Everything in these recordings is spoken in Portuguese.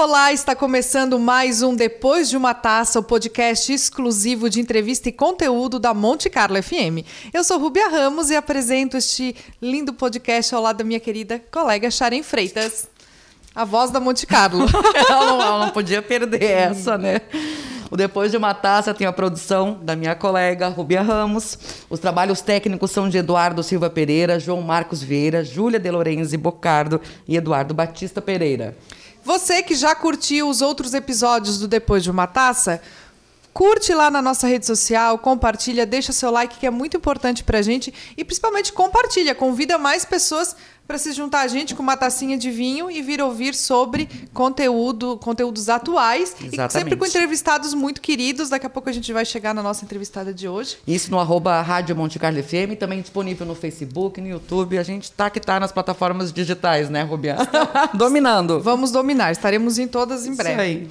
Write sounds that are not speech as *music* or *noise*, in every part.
Olá, está começando mais um Depois de uma Taça, o podcast exclusivo de entrevista e conteúdo da Monte Carlo FM. Eu sou Rubia Ramos e apresento este lindo podcast ao lado da minha querida colega Sharon Freitas, a voz da Monte Carlo. *laughs* ela, não, ela não podia perder essa, né? O Depois de uma Taça tem a produção da minha colega Rubia Ramos. Os trabalhos técnicos são de Eduardo Silva Pereira, João Marcos Vieira, Júlia De Lorenzi Bocardo e Eduardo Batista Pereira. Você que já curtiu os outros episódios do Depois de uma Taça, curte lá na nossa rede social, compartilha, deixa seu like que é muito importante pra gente. E principalmente compartilha, convida mais pessoas para se juntar a gente com uma tacinha de vinho e vir ouvir sobre conteúdo, conteúdos atuais Exatamente. e sempre com entrevistados muito queridos. Daqui a pouco a gente vai chegar na nossa entrevistada de hoje. Isso no arroba Rádio Monte Carlo FM, também disponível no Facebook, no YouTube. A gente tá que tá nas plataformas digitais, né, Rubiana? *laughs* Dominando. Vamos dominar, estaremos em todas em breve. Isso aí.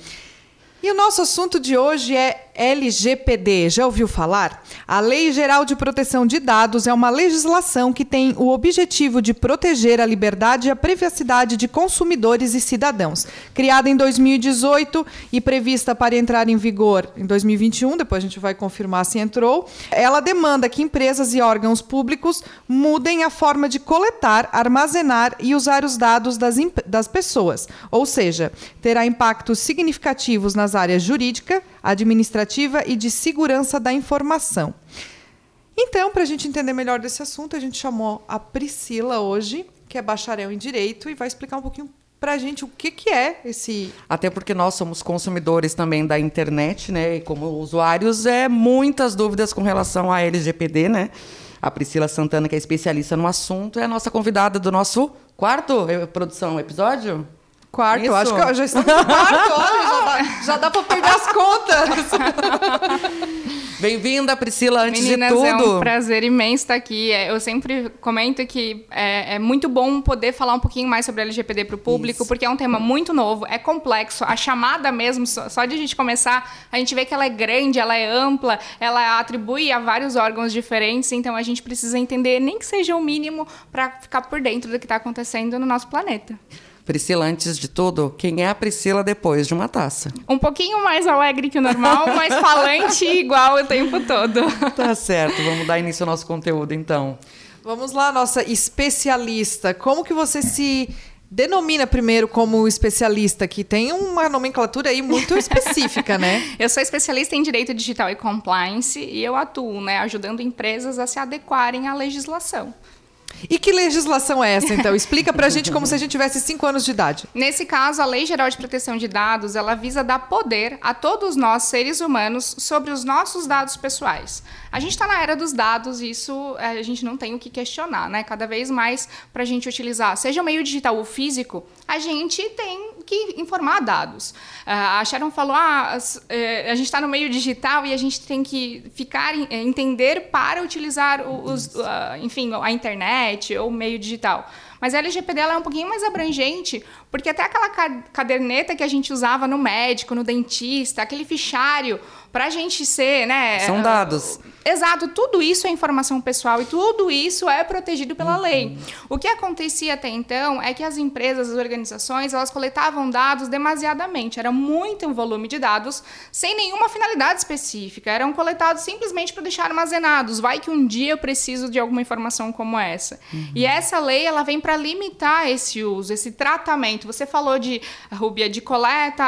E o nosso assunto de hoje é LGPD. Já ouviu falar? A Lei Geral de Proteção de Dados é uma legislação que tem o objetivo de proteger a liberdade e a privacidade de consumidores e cidadãos. Criada em 2018 e prevista para entrar em vigor em 2021, depois a gente vai confirmar se entrou, ela demanda que empresas e órgãos públicos mudem a forma de coletar, armazenar e usar os dados das, das pessoas. Ou seja, terá impactos significativos nas áreas jurídica, administrativa e de segurança da informação. Então, para a gente entender melhor desse assunto, a gente chamou a Priscila hoje, que é bacharel em Direito, e vai explicar um pouquinho para a gente o que, que é esse. Até porque nós somos consumidores também da internet, né? E como usuários, é muitas dúvidas com relação à LGPD, né? A Priscila Santana, que é especialista no assunto, é a nossa convidada do nosso quarto eh, produção episódio. Quarto, Isso. acho que já estamos no quarto, olha, já dá, já dá para perder as contas. *laughs* Bem-vinda, Priscila, antes Meninas, de tudo. é um prazer imenso estar aqui. É, eu sempre comento que é, é muito bom poder falar um pouquinho mais sobre LGPD para o público, Isso. porque é um tema muito novo, é complexo. A chamada mesmo, só de a gente começar, a gente vê que ela é grande, ela é ampla, ela atribui a vários órgãos diferentes, então a gente precisa entender, nem que seja o mínimo, para ficar por dentro do que está acontecendo no nosso planeta. Priscila, antes de tudo, quem é a Priscila depois de uma taça? Um pouquinho mais alegre que o normal, *laughs* mas falante igual o tempo todo. Tá certo, vamos dar início ao nosso conteúdo então. Vamos lá, nossa especialista. Como que você se denomina primeiro como especialista, que tem uma nomenclatura aí muito *laughs* específica, né? eu sou especialista em direito digital e compliance e eu atuo, né, ajudando empresas a se adequarem à legislação. E que legislação é essa, então? Explica pra gente como se a gente tivesse 5 anos de idade. Nesse caso, a Lei Geral de Proteção de Dados, ela visa dar poder a todos nós, seres humanos, sobre os nossos dados pessoais. A gente está na era dos dados e isso é, a gente não tem o que questionar, né? Cada vez mais para a gente utilizar, seja o meio digital ou físico, a gente tem que informar dados. Uh, a Sharon falou, ah, uh, a gente está no meio digital e a gente tem que ficar, uh, entender para utilizar os, enfim, a internet ou o meio digital. Mas a LGPD é um pouquinho mais abrangente, porque até aquela caderneta que a gente usava no médico, no dentista, aquele fichário, para a gente ser, né? São dados. Exato, tudo isso é informação pessoal e tudo isso é protegido pela uhum. lei. O que acontecia até então é que as empresas, as organizações, elas coletavam dados demasiadamente. Era muito volume de dados sem nenhuma finalidade específica. Eram coletados simplesmente para deixar armazenados. Vai que um dia eu preciso de alguma informação como essa. Uhum. E essa lei ela vem para limitar esse uso, esse tratamento. Você falou de Rubia de coleta,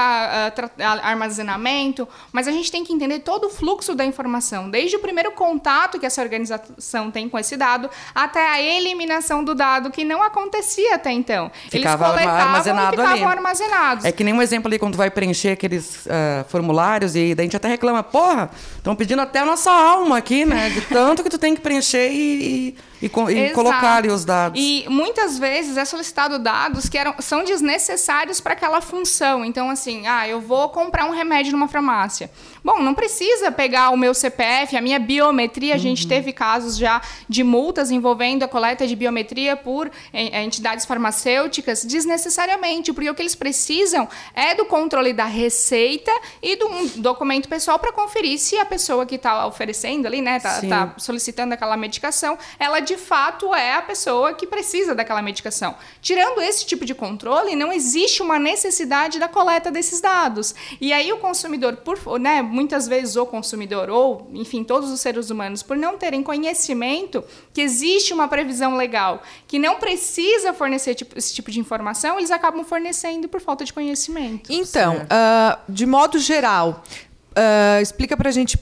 armazenamento, mas a gente tem que entender todo o fluxo da informação, desde o primeiro contato que essa organização tem com esse dado até a eliminação do dado que não acontecia até então. Ficava Eles coletavam armazenado e ficavam ali. armazenados. É que nem um exemplo ali quando vai preencher aqueles uh, formulários e daí a gente até reclama, porra, estão pedindo até a nossa alma aqui, né? De tanto que tu tem que preencher e, e e, e colocar ali os dados. E muitas vezes é solicitado dados que eram, são desnecessários para aquela função. Então, assim, ah, eu vou comprar um remédio numa farmácia. Bom, não precisa pegar o meu CPF, a minha biometria. A uhum. gente teve casos já de multas envolvendo a coleta de biometria por eh, entidades farmacêuticas desnecessariamente, porque o que eles precisam é do controle da receita e do um documento pessoal para conferir se a pessoa que está oferecendo ali, né, está tá solicitando aquela medicação, ela de fato é a pessoa que precisa daquela medicação. Tirando esse tipo de controle, não existe uma necessidade da coleta desses dados. E aí o consumidor, por, né, muitas vezes o consumidor ou, enfim, todos os seres humanos, por não terem conhecimento que existe uma previsão legal, que não precisa fornecer tipo, esse tipo de informação, eles acabam fornecendo por falta de conhecimento. Então, uh, de modo geral, uh, explica pra gente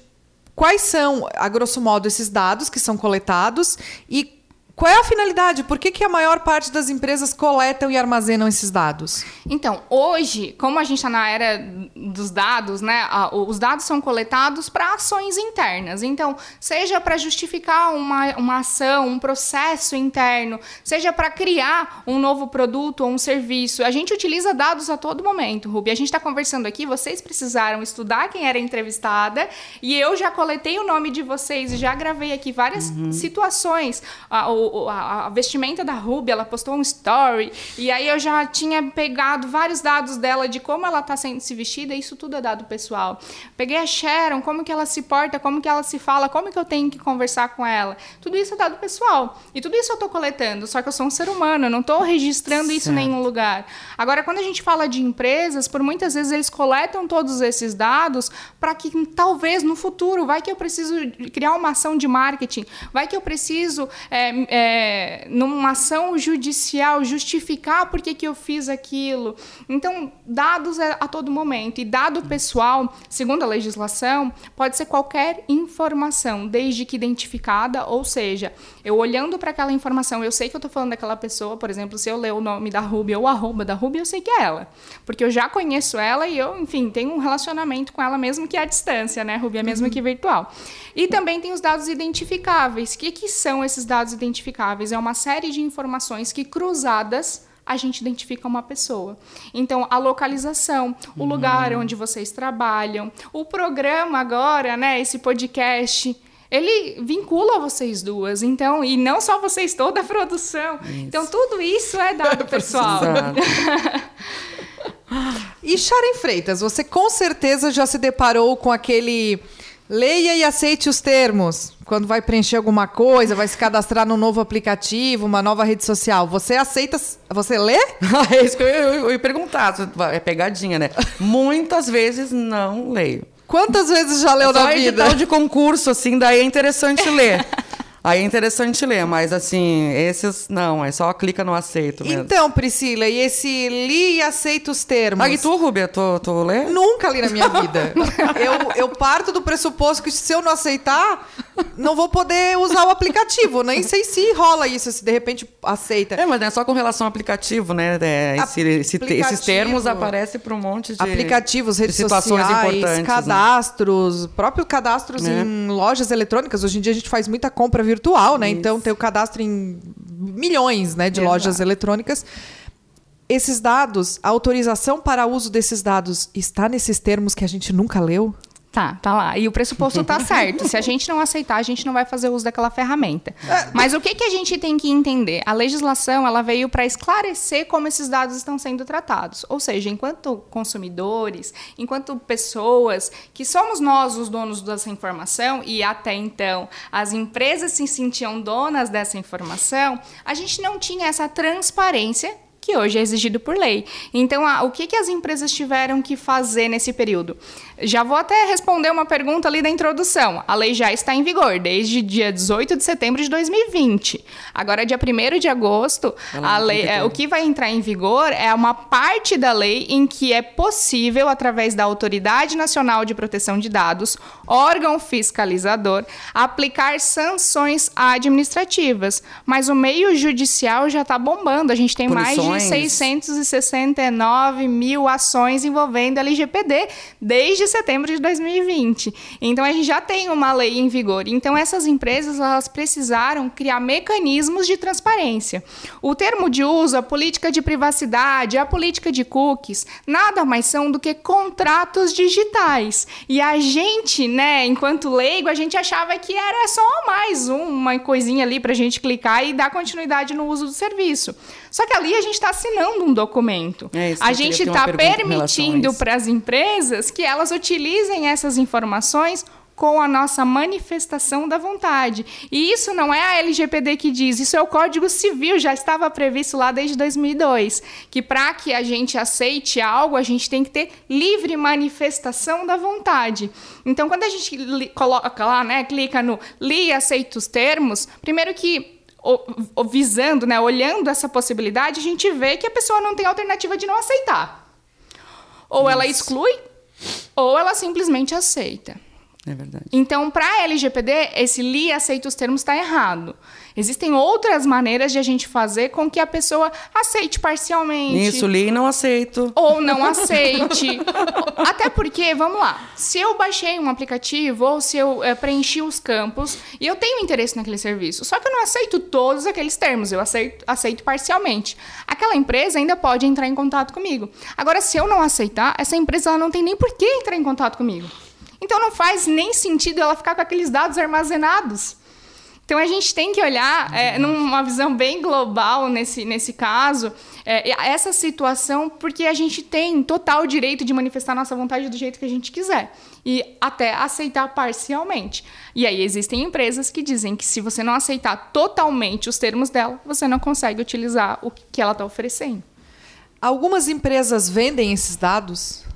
quais são, a grosso modo, esses dados que são coletados e qual é a finalidade? Por que, que a maior parte das empresas coletam e armazenam esses dados? Então, hoje, como a gente está na era dos dados, né? os dados são coletados para ações internas. Então, seja para justificar uma, uma ação, um processo interno, seja para criar um novo produto ou um serviço. A gente utiliza dados a todo momento, Rubi. A gente está conversando aqui, vocês precisaram estudar quem era entrevistada e eu já coletei o nome de vocês e já gravei aqui várias uhum. situações. O, a, a, vestimenta da Ruby, ela postou um story, e aí eu já tinha pegado vários dados dela de como ela está sendo se vestida, isso tudo é dado pessoal. Peguei a Sharon, como que ela se porta, como que ela se fala, como que eu tenho que conversar com ela. Tudo isso é dado pessoal. E tudo isso eu estou coletando, só que eu sou um ser humano, eu não estou registrando certo. isso em nenhum lugar. Agora, quando a gente fala de empresas, por muitas vezes eles coletam todos esses dados para que talvez no futuro, vai que eu preciso criar uma ação de marketing, vai que eu preciso é, é, numa ação judicial, justificar por que, que eu fiz aquilo. Então, dados é a todo momento. E dado pessoal, segundo a legislação, pode ser qualquer informação, desde que identificada, ou seja, eu olhando para aquela informação, eu sei que eu estou falando daquela pessoa, por exemplo, se eu ler o nome da Ruby ou o arroba da Ruby, eu sei que é ela. Porque eu já conheço ela e eu, enfim, tenho um relacionamento com ela mesmo que à distância, né? Ruby é mesmo uhum. que virtual. E também tem os dados identificáveis. O que, que são esses dados identificáveis? Identificáveis é uma série de informações que cruzadas a gente identifica uma pessoa. Então, a localização, o uhum. lugar onde vocês trabalham, o programa agora, né, esse podcast, ele vincula vocês duas. Então, e não só vocês, toda a produção. Isso. Então, tudo isso é dado *laughs* pessoal. *laughs* e Sharon Freitas, você com certeza já se deparou com aquele Leia e aceite os termos. Quando vai preencher alguma coisa, vai se cadastrar num novo aplicativo, uma nova rede social. Você aceita. Você lê? *laughs* é isso que eu, eu, eu ia perguntar. É pegadinha, né? Muitas vezes não leio. Quantas vezes já leu Só na vida? Só de concurso, assim, daí é interessante ler. *laughs* Aí é interessante ler, mas assim, esses não, é só clica no aceito mesmo. Então, Priscila, e esse li e aceita os termos? Ah, e tu, Rubia, tu, tu lê? Nunca li na minha vida. *laughs* eu, eu parto do pressuposto que se eu não aceitar, não vou poder usar o aplicativo. Nem sei se rola isso, se de repente aceita. É, mas é só com relação ao aplicativo, né? É, esse. Esses termos aparecem para um monte de aplicativos, redes situações sociais, importantes, né? cadastros, né? próprio cadastros é. em lojas eletrônicas. Hoje em dia a gente faz muita compra virtual virtual, né? Então, Isso. Então tem o cadastro em milhões né, de Exato. lojas eletrônicas. Esses dados, a autorização para uso desses dados está nesses termos que a gente nunca leu? Tá, tá lá. E o pressuposto tá *laughs* certo. Se a gente não aceitar, a gente não vai fazer uso daquela ferramenta. É. Mas o que, que a gente tem que entender? A legislação ela veio para esclarecer como esses dados estão sendo tratados. Ou seja, enquanto consumidores, enquanto pessoas que somos nós os donos dessa informação e até então as empresas se sentiam donas dessa informação, a gente não tinha essa transparência que hoje é exigido por lei. Então, o que, que as empresas tiveram que fazer nesse período? Já vou até responder uma pergunta ali da introdução. A lei já está em vigor desde dia 18 de setembro de 2020. Agora, dia 1 de agosto, a lei, é, o que vai entrar em vigor é uma parte da lei em que é possível, através da Autoridade Nacional de Proteção de Dados, órgão fiscalizador, aplicar sanções administrativas. Mas o meio judicial já está bombando. A gente tem Punições. mais de 669 mil ações envolvendo LGPD desde setembro de 2020. Então a gente já tem uma lei em vigor. Então essas empresas elas precisaram criar mecanismos de transparência. O termo de uso, a política de privacidade, a política de cookies, nada mais são do que contratos digitais. E a gente, né, enquanto leigo, a gente achava que era só mais uma coisinha ali para a gente clicar e dar continuidade no uso do serviço. Só que ali a gente está assinando um documento. É isso, a gente está permitindo para as empresas que elas utilizem essas informações com a nossa manifestação da vontade. E isso não é a LGPD que diz, isso é o Código Civil, já estava previsto lá desde 2002, que para que a gente aceite algo, a gente tem que ter livre manifestação da vontade. Então, quando a gente coloca lá, né, clica no li e aceita os termos, primeiro que visando, né, olhando essa possibilidade, a gente vê que a pessoa não tem alternativa de não aceitar. Ou ela exclui, ou ela simplesmente aceita. É verdade. Então, para a LGPD, esse li aceita os termos está errado. Existem outras maneiras de a gente fazer com que a pessoa aceite parcialmente. Isso, li e não aceito. Ou não *laughs* aceite. Até porque, vamos lá, se eu baixei um aplicativo ou se eu é, preenchi os campos e eu tenho interesse naquele serviço, só que eu não aceito todos aqueles termos, eu aceito, aceito parcialmente. Aquela empresa ainda pode entrar em contato comigo. Agora, se eu não aceitar, essa empresa não tem nem por que entrar em contato comigo. Então não faz nem sentido ela ficar com aqueles dados armazenados. Então a gente tem que olhar é, numa visão bem global nesse, nesse caso, é, essa situação, porque a gente tem total direito de manifestar nossa vontade do jeito que a gente quiser. E até aceitar parcialmente. E aí existem empresas que dizem que se você não aceitar totalmente os termos dela, você não consegue utilizar o que ela está oferecendo. Algumas empresas vendem esses dados?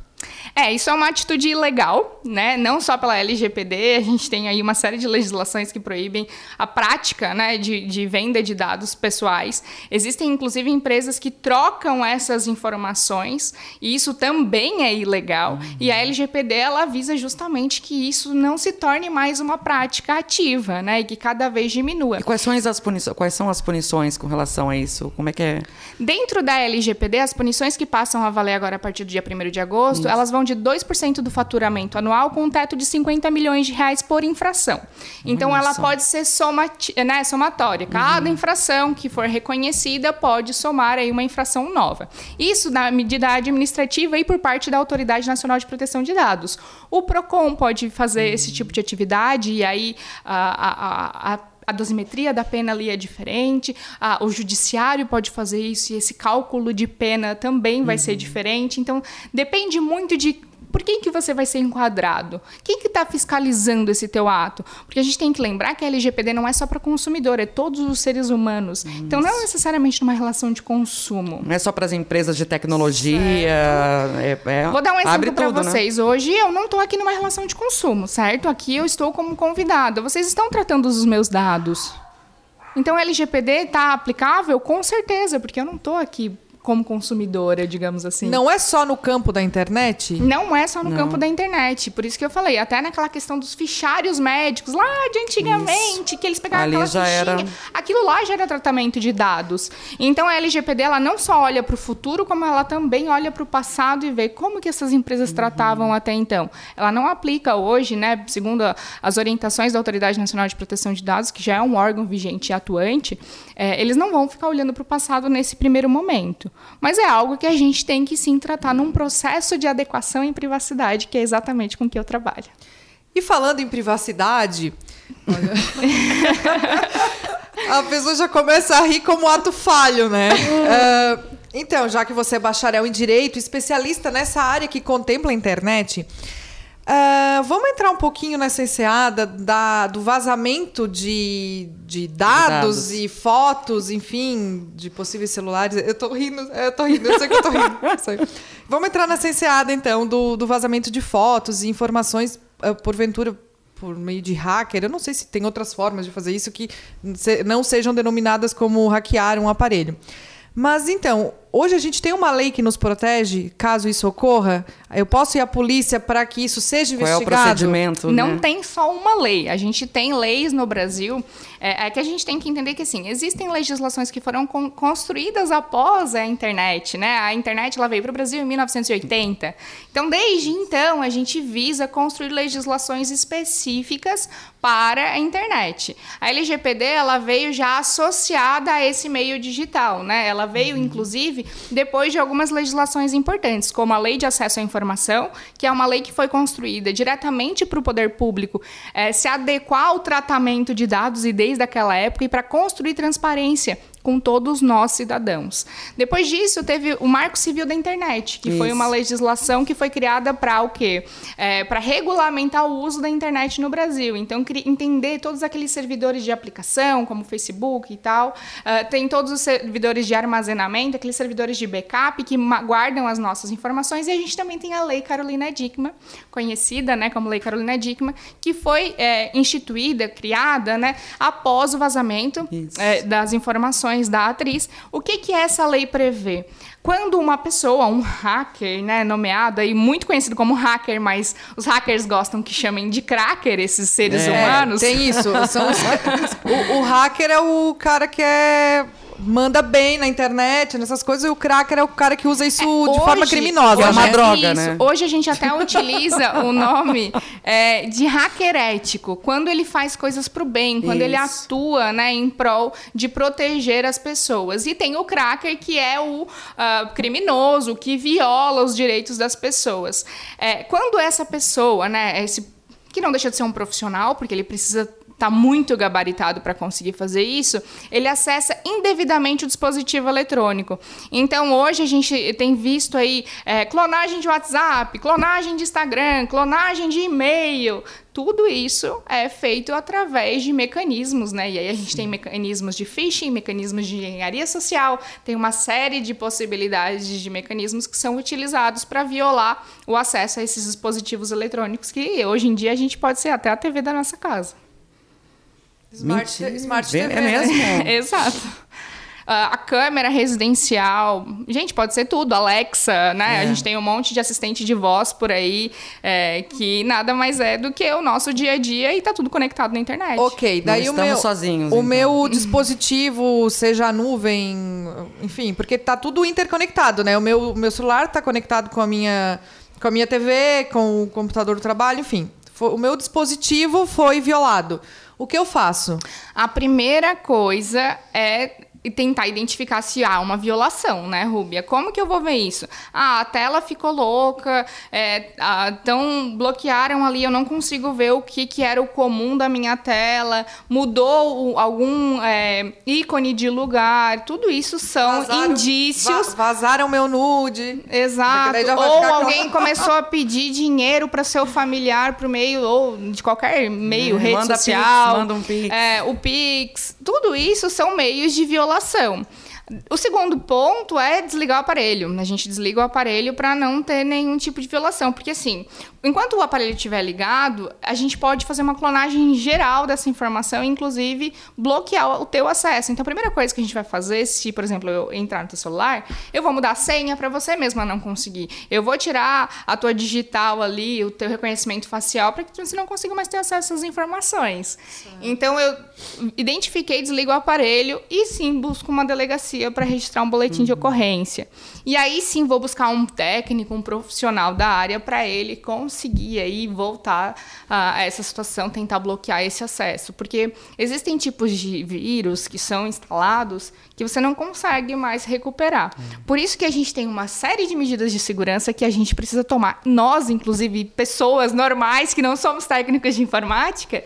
É, isso é uma atitude ilegal, né? Não só pela LGPD, a gente tem aí uma série de legislações que proíbem a prática né, de, de venda de dados pessoais. Existem, inclusive, empresas que trocam essas informações, e isso também é ilegal. Uhum. E a LGPD ela visa justamente que isso não se torne mais uma prática ativa, né? E que cada vez diminua. E quais são as punições, quais são as punições com relação a isso? Como é que é? Dentro da LGPD, as punições que passam a valer agora a partir do dia 1 de agosto, isso. elas vão de 2% do faturamento anual com um teto de 50 milhões de reais por infração. Então, ela pode ser somati né, somatória. Cada uhum. infração que for reconhecida pode somar aí uma infração nova. Isso na medida administrativa e por parte da Autoridade Nacional de Proteção de Dados. O PROCON pode fazer uhum. esse tipo de atividade e aí a, a, a a dosimetria da pena ali é diferente, o judiciário pode fazer isso e esse cálculo de pena também vai uhum. ser diferente. Então, depende muito de por quem que você vai ser enquadrado? Quem que está fiscalizando esse teu ato? Porque a gente tem que lembrar que a LGPD não é só para consumidor, é todos os seres humanos. Isso. Então não é necessariamente numa relação de consumo. Não é só para as empresas de tecnologia. É, é, Vou dar um exemplo para né? vocês. Né? Hoje eu não estou aqui numa relação de consumo, certo? Aqui eu estou como convidada. Vocês estão tratando os meus dados. Então, a LGPD está aplicável? Com certeza, porque eu não estou aqui como consumidora, digamos assim. Não é só no campo da internet? Não é só no Não. campo da internet. Por isso que eu falei, até naquela questão dos fichários médicos lá de antigamente, isso. que eles pegavam Ali aquela. Era... Aquilo lá já era tratamento de dados. Então a LGPD ela não só olha para o futuro, como ela também olha para o passado e vê como que essas empresas uhum. tratavam até então. Ela não aplica hoje, né, segundo as orientações da Autoridade Nacional de Proteção de Dados, que já é um órgão vigente e atuante, é, eles não vão ficar olhando para o passado nesse primeiro momento. Mas é algo que a gente tem que sim tratar num processo de adequação em privacidade, que é exatamente com que eu trabalho. E falando em privacidade, *laughs* a pessoa já começa a rir como ato falho, né? Uh, então, já que você é bacharel em direito, especialista nessa área que contempla a internet, Uh, vamos entrar um pouquinho nessa enseada da, do vazamento de, de dados, dados, e fotos, enfim, de possíveis celulares. Eu tô rindo, eu tô rindo, eu sei que eu tô rindo. *laughs* vamos entrar nessa enseada, então, do, do vazamento de fotos e informações, uh, porventura, por meio de hacker. Eu não sei se tem outras formas de fazer isso que não sejam denominadas como hackear um aparelho. Mas então, hoje a gente tem uma lei que nos protege, caso isso ocorra. Eu posso ir à polícia para que isso seja investigado? Qual é o procedimento? Não né? tem só uma lei. A gente tem leis no Brasil. É, é, que a gente tem que entender que assim existem legislações que foram con construídas após a internet, né? A internet ela veio para o Brasil em 1980. Então, desde então, a gente visa construir legislações específicas para a internet. A LGPD ela veio já associada a esse meio digital, né? Ela veio, uhum. inclusive, depois de algumas legislações importantes, como a Lei de Acesso à Informação, que é uma lei que foi construída diretamente para o poder público é, se adequar ao tratamento de dados e desde aquela época e para construir transparência com todos nós cidadãos. Depois disso, teve o Marco Civil da Internet, que Isso. foi uma legislação que foi criada para o quê? É, para regulamentar o uso da internet no Brasil. Então, entender todos aqueles servidores de aplicação, como Facebook e tal. Uh, tem todos os servidores de armazenamento, aqueles servidores de backup que guardam as nossas informações. E a gente também tem a Lei Carolina Dickmann, conhecida né, como Lei Carolina Dickmann, que foi é, instituída, criada né, após o vazamento é, das informações da atriz. O que, que essa lei prevê? Quando uma pessoa, um hacker, né, nomeado aí, muito conhecido como hacker, mas os hackers gostam que chamem de cracker esses seres é, humanos. Tem isso. São os... *laughs* *laughs* o, o hacker é o cara que é manda bem na internet, nessas coisas, e o cracker é o cara que usa isso é, de hoje, forma criminosa. É uma né? droga, isso. né? Hoje a gente até *laughs* utiliza o nome é, de hacker ético, quando ele faz coisas para o bem, quando isso. ele atua né, em prol de proteger as pessoas. E tem o cracker, que é o uh, criminoso, que viola os direitos das pessoas. É, quando essa pessoa, né, esse que não deixa de ser um profissional, porque ele precisa está muito gabaritado para conseguir fazer isso, ele acessa indevidamente o dispositivo eletrônico. Então, hoje a gente tem visto aí é, clonagem de WhatsApp, clonagem de Instagram, clonagem de e-mail. Tudo isso é feito através de mecanismos, né? E aí a gente tem mecanismos de phishing, mecanismos de engenharia social, tem uma série de possibilidades de mecanismos que são utilizados para violar o acesso a esses dispositivos eletrônicos que hoje em dia a gente pode ser até a TV da nossa casa. Smart, Mentira, Smart TV. É mesmo? *laughs* Exato. Uh, a câmera residencial, gente, pode ser tudo, Alexa, né? É. A gente tem um monte de assistente de voz por aí é, que nada mais é do que o nosso dia a dia e tá tudo conectado na internet. Ok, daí Não o meu, sozinhos, o então. meu dispositivo, seja a nuvem, enfim, porque tá tudo interconectado, né? O meu, meu celular tá conectado com a minha com a minha TV, com o computador do trabalho, enfim. O meu dispositivo foi violado. O que eu faço? A primeira coisa é e tentar identificar se há uma violação, né, Rúbia? Como que eu vou ver isso? Ah, a tela ficou louca, é, então bloquearam ali, eu não consigo ver o que, que era o comum da minha tela, mudou o, algum é, ícone de lugar, tudo isso são vazaram, indícios. Va vazaram meu nude. Exato. Ou alguém começou a pedir dinheiro para seu familiar por meio, ou de qualquer meio, hum, rede social. Pix, manda um Pix. É, o Pix. Tudo isso são meios de violação. O segundo ponto é desligar o aparelho. A gente desliga o aparelho para não ter nenhum tipo de violação. Porque, assim, enquanto o aparelho estiver ligado, a gente pode fazer uma clonagem geral dessa informação, inclusive bloquear o teu acesso. Então, a primeira coisa que a gente vai fazer, se, por exemplo, eu entrar no teu celular, eu vou mudar a senha para você mesma não conseguir. Eu vou tirar a tua digital ali, o teu reconhecimento facial, para que você não consiga mais ter acesso às informações. Sim. Então, eu identifiquei, desligo o aparelho e sim busco uma delegacia para registrar um boletim uhum. de ocorrência. E aí sim vou buscar um técnico, um profissional da área para ele conseguir aí voltar a essa situação, tentar bloquear esse acesso, porque existem tipos de vírus que são instalados que você não consegue mais recuperar. Uhum. Por isso que a gente tem uma série de medidas de segurança que a gente precisa tomar, nós inclusive pessoas normais que não somos técnicos de informática,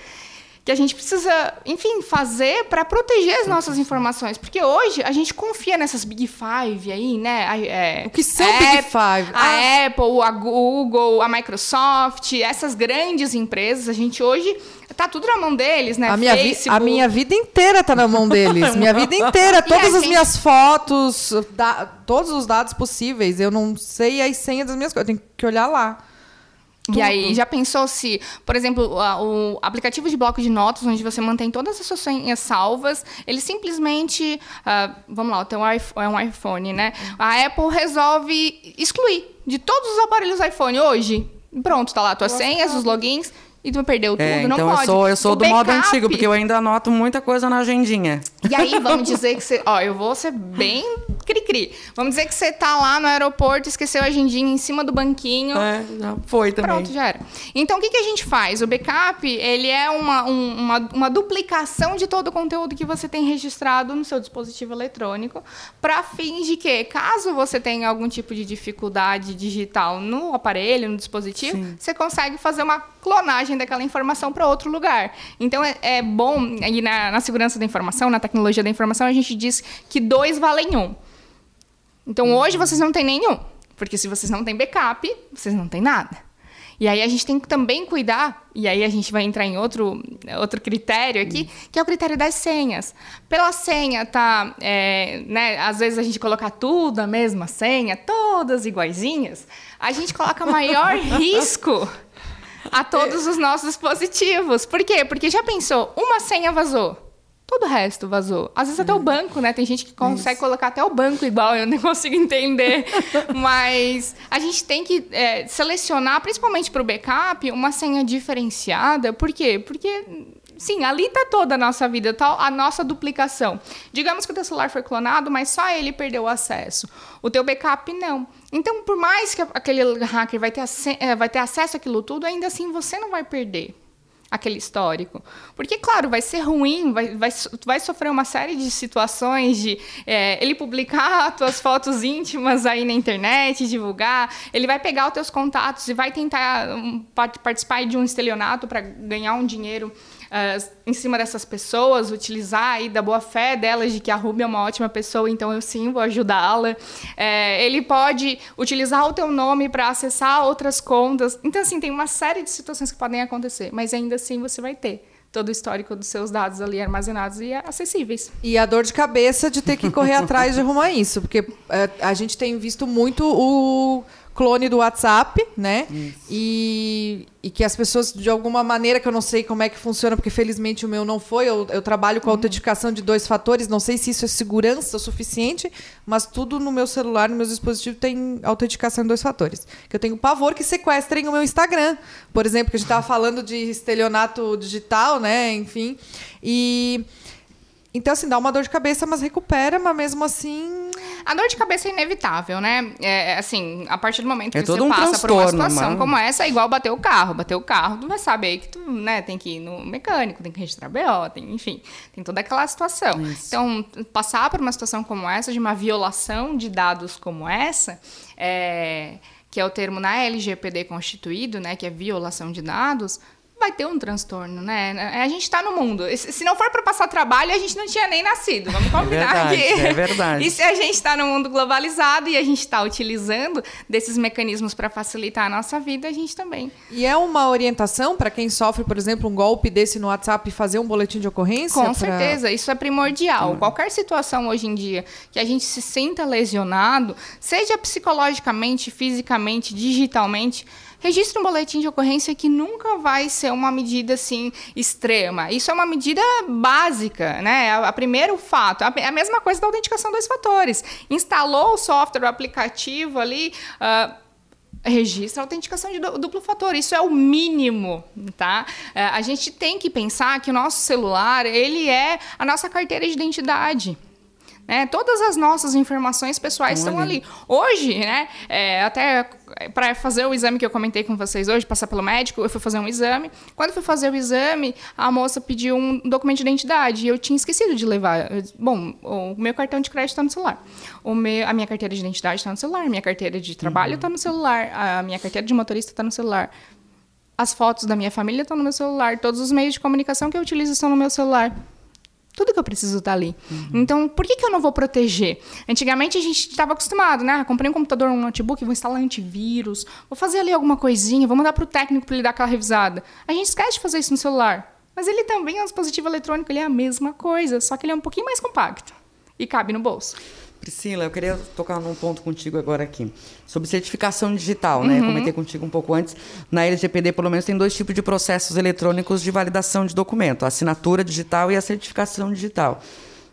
que a gente precisa, enfim, fazer para proteger as nossas informações. Porque hoje a gente confia nessas Big Five aí, né? É, o que são Big Five? A ah. Apple, a Google, a Microsoft, essas grandes empresas, a gente hoje tá tudo na mão deles, né? A minha, vi, a minha vida inteira tá na mão deles. minha *laughs* vida inteira, todas as minhas fotos, da, todos os dados possíveis. Eu não sei as senhas das minhas coisas, eu tenho que olhar lá. Tudo. E aí, já pensou se, por exemplo, o aplicativo de bloco de notas, onde você mantém todas as suas senhas salvas, ele simplesmente. Uh, vamos lá, tem um é um iPhone, né? A Apple resolve excluir de todos os aparelhos iPhone hoje. Pronto, tá lá as tuas senhas, os logins e tu perdeu tudo, é, não então pode. Eu sou, eu sou do backup... modo antigo, porque eu ainda anoto muita coisa na agendinha. E aí, vamos dizer que você. Ó, eu vou ser bem cri-cri. Vamos dizer que você tá lá no aeroporto, esqueceu a agendinha em cima do banquinho. É, já foi também. Pronto, já era. Então, o que, que a gente faz? O backup, ele é uma, um, uma, uma duplicação de todo o conteúdo que você tem registrado no seu dispositivo eletrônico, para fins de que, caso você tenha algum tipo de dificuldade digital no aparelho, no dispositivo, Sim. você consegue fazer uma clonagem daquela informação para outro lugar. Então é, é bom, aí na, na, segurança da informação, na tecnologia da informação, a gente diz que dois valem um. Então hoje vocês não têm nenhum, porque se vocês não têm backup, vocês não têm nada. E aí a gente tem que também cuidar, e aí a gente vai entrar em outro, outro critério aqui, que é o critério das senhas. Pela senha, tá, é, né, às vezes a gente coloca tudo a mesma senha, todas iguaizinhas, a gente coloca maior *laughs* risco a todos os nossos dispositivos. Por quê? Porque já pensou, uma senha vazou. Todo o resto vazou. Às vezes até o banco, né? Tem gente que consegue Isso. colocar até o banco igual, eu nem *laughs* consigo entender. *laughs* Mas a gente tem que é, selecionar, principalmente para o backup, uma senha diferenciada. Por quê? Porque sim, ali está toda a nossa vida, tá a nossa duplicação. Digamos que o teu celular foi clonado, mas só ele perdeu o acesso. O teu backup não. Então, por mais que aquele hacker vai ter, é, vai ter acesso àquilo tudo, ainda assim você não vai perder aquele histórico. Porque, claro, vai ser ruim, vai, vai, vai sofrer uma série de situações de é, ele publicar *laughs* as tuas fotos íntimas aí na internet, divulgar, ele vai pegar os teus contatos e vai tentar um, participar de um estelionato para ganhar um dinheiro uh, em cima dessas pessoas, utilizar aí da boa fé delas de que a Ruby é uma ótima pessoa, então eu sim vou ajudá-la. É, ele pode utilizar o teu nome para acessar outras contas. Então, assim, tem uma série de situações que podem acontecer, mas ainda assim você vai ter todo o histórico dos seus dados ali armazenados e acessíveis. E a dor de cabeça de ter que correr *laughs* atrás de arrumar isso, porque é, a gente tem visto muito o clone do WhatsApp, né? E, e que as pessoas, de alguma maneira, que eu não sei como é que funciona, porque felizmente o meu não foi, eu, eu trabalho com uhum. autenticação de dois fatores, não sei se isso é segurança o suficiente, mas tudo no meu celular, no meu dispositivo, tem autenticação de dois fatores. Que eu tenho pavor que sequestrem o meu Instagram, por exemplo, que a gente estava falando de estelionato digital, né? Enfim. E. Então, assim, dá uma dor de cabeça, mas recupera, mas mesmo assim. A dor de cabeça é inevitável, né? É, é assim, a partir do momento que é você um passa por uma situação mano. como essa, é igual bater o carro. Bater o carro, tu vai saber que tu né, tem que ir no mecânico, tem que registrar BO, tem, enfim, tem toda aquela situação. Isso. Então, passar por uma situação como essa, de uma violação de dados como essa, é, que é o termo na LGPD constituído, né, que é violação de dados, vai ter um transtorno, né? A gente está no mundo. Se não for para passar trabalho, a gente não tinha nem nascido. Vamos é combinar é verdade, aqui. É verdade. E se a gente está no mundo globalizado e a gente está utilizando desses mecanismos para facilitar a nossa vida, a gente também. E é uma orientação para quem sofre, por exemplo, um golpe desse no WhatsApp fazer um boletim de ocorrência? Com pra... certeza, isso é primordial. Hum. Qualquer situação hoje em dia que a gente se sinta lesionado, seja psicologicamente, fisicamente, digitalmente, registre um boletim de ocorrência que nunca vai ser uma medida assim extrema. Isso é uma medida básica, né? A, a primeiro fato, a, a, mesma coisa da autenticação dois fatores. Instalou o software, o aplicativo ali. Uh, registra a autenticação de duplo fator. Isso é o mínimo, tá? É, a gente tem que pensar que o nosso celular, ele é a nossa carteira de identidade. Né? Todas as nossas informações pessoais estão, ali. ali. Hoje, né, é, até para fazer o exame que eu comentei com vocês hoje, passar pelo médico, eu fui fazer um exame. Quando eu fui fazer o exame, a moça pediu um documento de identidade e eu tinha esquecido de levar. Bom, o meu cartão de crédito está no celular. O meu, a minha carteira de identidade está no celular, a minha carteira de trabalho está uhum. no celular, a minha carteira de motorista está no celular. As fotos da minha família estão no meu celular, todos os meios de comunicação que eu utilizo estão no meu celular. Tudo que eu preciso está ali. Uhum. Então, por que, que eu não vou proteger? Antigamente a gente estava acostumado, né? Ah, comprei um computador, um notebook, vou instalar antivírus, vou fazer ali alguma coisinha, vou mandar para o técnico para ele dar aquela revisada. A gente esquece de fazer isso no celular. Mas ele também é um dispositivo eletrônico, ele é a mesma coisa, só que ele é um pouquinho mais compacto e cabe no bolso. Priscila, eu queria tocar num ponto contigo agora aqui. Sobre certificação digital, né? Uhum. Comentei contigo um pouco antes. Na LGPD, pelo menos, tem dois tipos de processos eletrônicos de validação de documento: a assinatura digital e a certificação digital.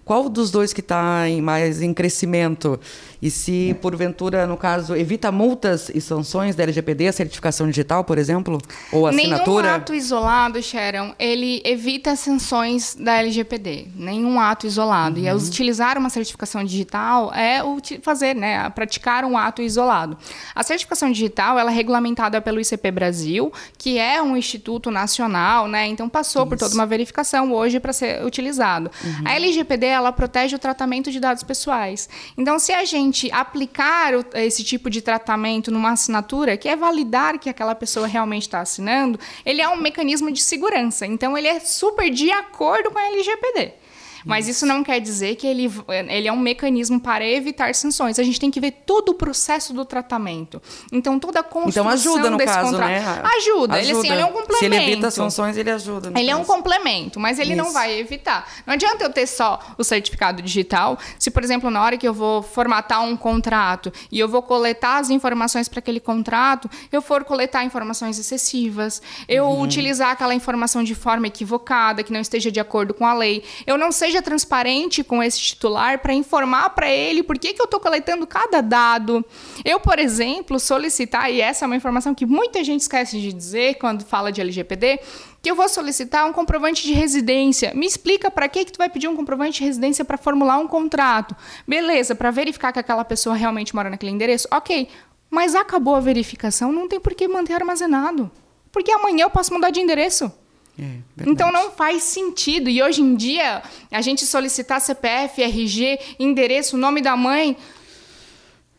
Qual dos dois que está mais em crescimento? E se, porventura, no caso, evita multas e sanções da LGPD, a certificação digital, por exemplo? Ou assinatura? Nenhum ato isolado, Sharon, ele evita sanções da LGPD. Nenhum ato isolado. Uhum. E utilizar uma certificação digital é fazer, né, praticar um ato isolado. A certificação digital, ela é regulamentada pelo ICP Brasil, que é um instituto nacional, né? Então passou Isso. por toda uma verificação hoje para ser utilizado. Uhum. A LGPD ela protege o tratamento de dados pessoais. Então, se a gente aplicar o, esse tipo de tratamento numa assinatura, que é validar que aquela pessoa realmente está assinando, ele é um mecanismo de segurança. Então, ele é super de acordo com a LGPD. Mas isso não quer dizer que ele, ele é um mecanismo para evitar sanções. A gente tem que ver todo o processo do tratamento. Então, toda a construção então, ajuda, no desse caso, contrato. Né? Ajuda. ajuda. Ele, assim, ele é um complemento. Se ele evita sanções, ele ajuda. Ele caso. é um complemento, mas ele isso. não vai evitar. Não adianta eu ter só o certificado digital. Se, por exemplo, na hora que eu vou formatar um contrato e eu vou coletar as informações para aquele contrato, eu for coletar informações excessivas, eu uhum. utilizar aquela informação de forma equivocada, que não esteja de acordo com a lei, eu não seja transparente com esse titular para informar para ele por que, que eu estou coletando cada dado. Eu, por exemplo, solicitar, e essa é uma informação que muita gente esquece de dizer quando fala de LGPD, que eu vou solicitar um comprovante de residência. Me explica para que que tu vai pedir um comprovante de residência para formular um contrato. Beleza, para verificar que aquela pessoa realmente mora naquele endereço. OK. Mas acabou a verificação, não tem por que manter armazenado. Porque amanhã eu posso mudar de endereço. É, então não faz sentido. E hoje em dia, a gente solicitar CPF, RG, endereço, nome da mãe.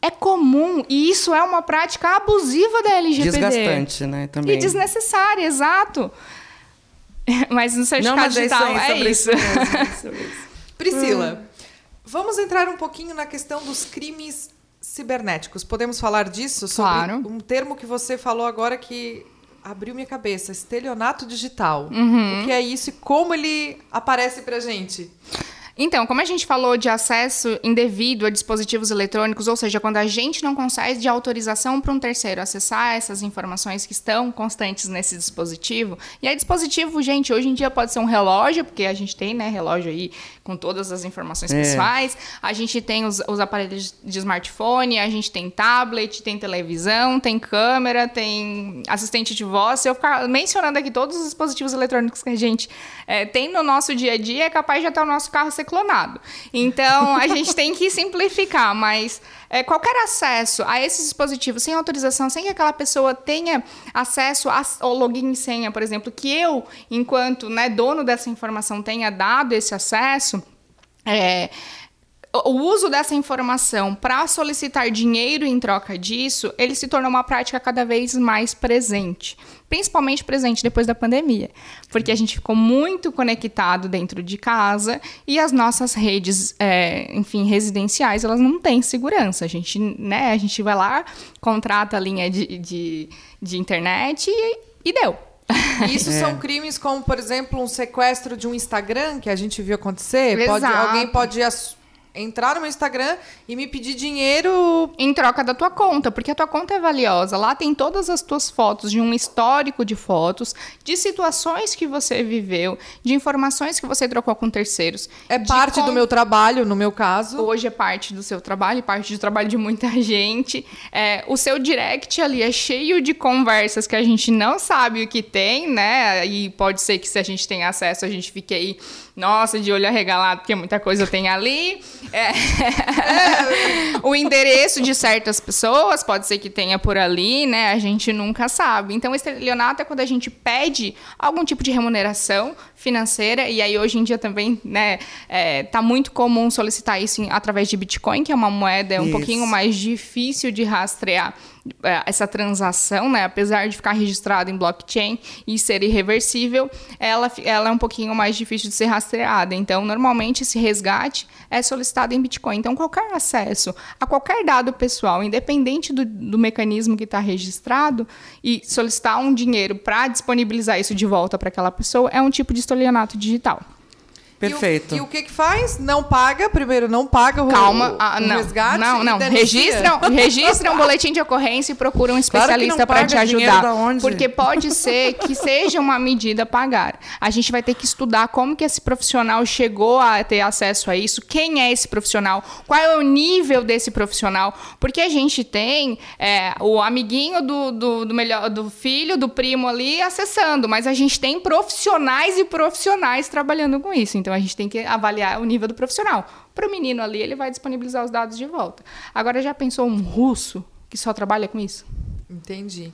É comum e isso é uma prática abusiva da LGPD. Desgastante, né? Também. E desnecessária, exato. *laughs* Mas no certificado não, mas digital é, é isso. isso. *laughs* Priscila, hum. vamos entrar um pouquinho na questão dos crimes cibernéticos. Podemos falar disso? Sobre claro. um termo que você falou agora que abriu minha cabeça. Estelionato digital. Uhum. O que é isso e como ele aparece pra gente? Então, como a gente falou de acesso indevido a dispositivos eletrônicos, ou seja, quando a gente não consegue de autorização para um terceiro acessar essas informações que estão constantes nesse dispositivo, e aí dispositivo, gente, hoje em dia pode ser um relógio, porque a gente tem, né, relógio aí com todas as informações é. pessoais, a gente tem os, os aparelhos de smartphone, a gente tem tablet, tem televisão, tem câmera, tem assistente de voz. Se eu ficar mencionando aqui todos os dispositivos eletrônicos que a gente é, tem no nosso dia a dia, é capaz de até o nosso carro ser clonado. Então, a gente tem que simplificar, mas é, qualquer acesso a esses dispositivos sem autorização, sem que aquela pessoa tenha acesso ao login e senha, por exemplo, que eu, enquanto né, dono dessa informação, tenha dado esse acesso, é, o uso dessa informação para solicitar dinheiro em troca disso, ele se tornou uma prática cada vez mais presente, principalmente presente depois da pandemia, porque a gente ficou muito conectado dentro de casa e as nossas redes, é, enfim, residenciais, elas não têm segurança. A gente, né, a gente vai lá, contrata a linha de, de, de internet e, e deu. Isso *laughs* é. são crimes como, por exemplo, um sequestro de um Instagram que a gente viu acontecer. Pode, alguém pode entrar no meu Instagram e me pedir dinheiro em troca da tua conta, porque a tua conta é valiosa. Lá tem todas as tuas fotos de um histórico de fotos, de situações que você viveu, de informações que você trocou com terceiros. É parte com... do meu trabalho, no meu caso. Hoje é parte do seu trabalho, parte do trabalho de muita *laughs* gente. É, o seu direct ali é cheio de conversas que a gente não sabe o que tem, né? E pode ser que se a gente tem acesso, a gente fique aí nossa, de olho arregalado, porque muita coisa tem ali. É. *laughs* o endereço de certas pessoas pode ser que tenha por ali, né? A gente nunca sabe. Então, estelionato é quando a gente pede algum tipo de remuneração financeira, e aí hoje em dia também, né, é, tá muito comum solicitar isso em, através de Bitcoin, que é uma moeda um pouquinho mais difícil de rastrear é, essa transação, né, apesar de ficar registrada em blockchain e ser irreversível, ela, ela é um pouquinho mais difícil de ser rastreada. Então, normalmente, esse resgate é solicitado em Bitcoin. Então, qualquer acesso a qualquer dado pessoal, independente do, do mecanismo que está registrado, e solicitar um dinheiro para disponibilizar isso de volta para aquela pessoa, é um tipo de estelionato digital. Perfeito. E o, e o, que que faz? Não paga, primeiro não paga o, Calma, o, ah, o não, resgate. Não, não. Registram, *laughs* registram um boletim de ocorrência e procuram um especialista claro para te ajudar. Porque pode ser que seja uma medida pagar. A gente vai ter que estudar como que esse profissional chegou a ter acesso a isso, quem é esse profissional, qual é o nível desse profissional. Porque a gente tem é, o amiguinho do, do, do, melhor, do filho, do primo ali acessando, mas a gente tem profissionais e profissionais trabalhando com isso. Então a gente tem que avaliar o nível do profissional. Para o menino ali, ele vai disponibilizar os dados de volta. Agora, já pensou um russo que só trabalha com isso? Entendi.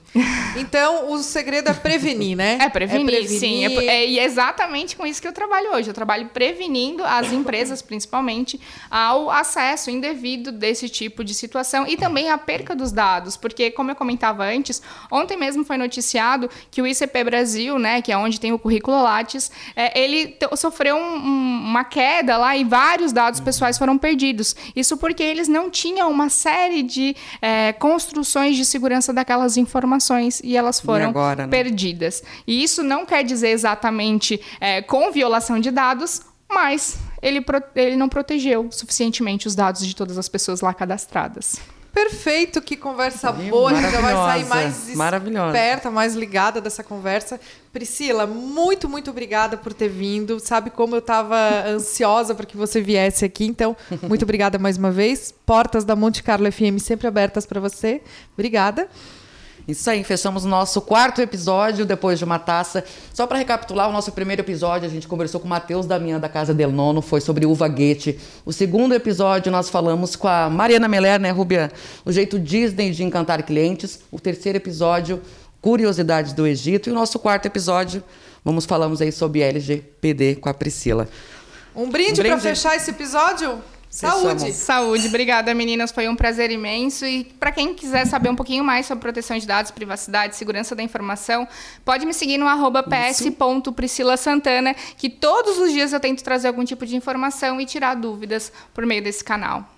Então, o segredo é prevenir, né? É prevenir, é prevenir. sim. É, é, e é exatamente com isso que eu trabalho hoje. Eu trabalho prevenindo as empresas, principalmente, ao acesso indevido desse tipo de situação e também a perca dos dados. Porque, como eu comentava antes, ontem mesmo foi noticiado que o ICP Brasil, né, que é onde tem o currículo Lattes, é, ele sofreu um, um, uma queda lá e vários dados pessoais foram perdidos. Isso porque eles não tinham uma série de é, construções de segurança da aquelas informações e elas foram e agora, né? perdidas. E isso não quer dizer exatamente é, com violação de dados, mas ele, ele não protegeu suficientemente os dados de todas as pessoas lá cadastradas. Perfeito, que conversa boa. A gente já vai sair mais esperta, mais ligada dessa conversa. Priscila, muito, muito obrigada por ter vindo. Sabe como eu estava ansiosa para que você viesse aqui. Então, muito obrigada mais uma vez. Portas da Monte Carlo FM sempre abertas para você. Obrigada. Isso aí, fechamos o nosso quarto episódio depois de uma taça. Só para recapitular, o nosso primeiro episódio a gente conversou com o Matheus Damião da Casa del Nono, foi sobre uva guete. O segundo episódio nós falamos com a Mariana Meller, né, Rubia? O jeito Disney de encantar clientes. O terceiro episódio, curiosidades do Egito. E o nosso quarto episódio, vamos falamos aí sobre LGPD com a Priscila. Um brinde, um brinde. para fechar esse episódio? Saúde! Saúde, obrigada meninas, foi um prazer imenso. E para quem quiser saber um pouquinho mais sobre proteção de dados, privacidade, segurança da informação, pode me seguir no arroba ps.priscilasantana, que todos os dias eu tento trazer algum tipo de informação e tirar dúvidas por meio desse canal.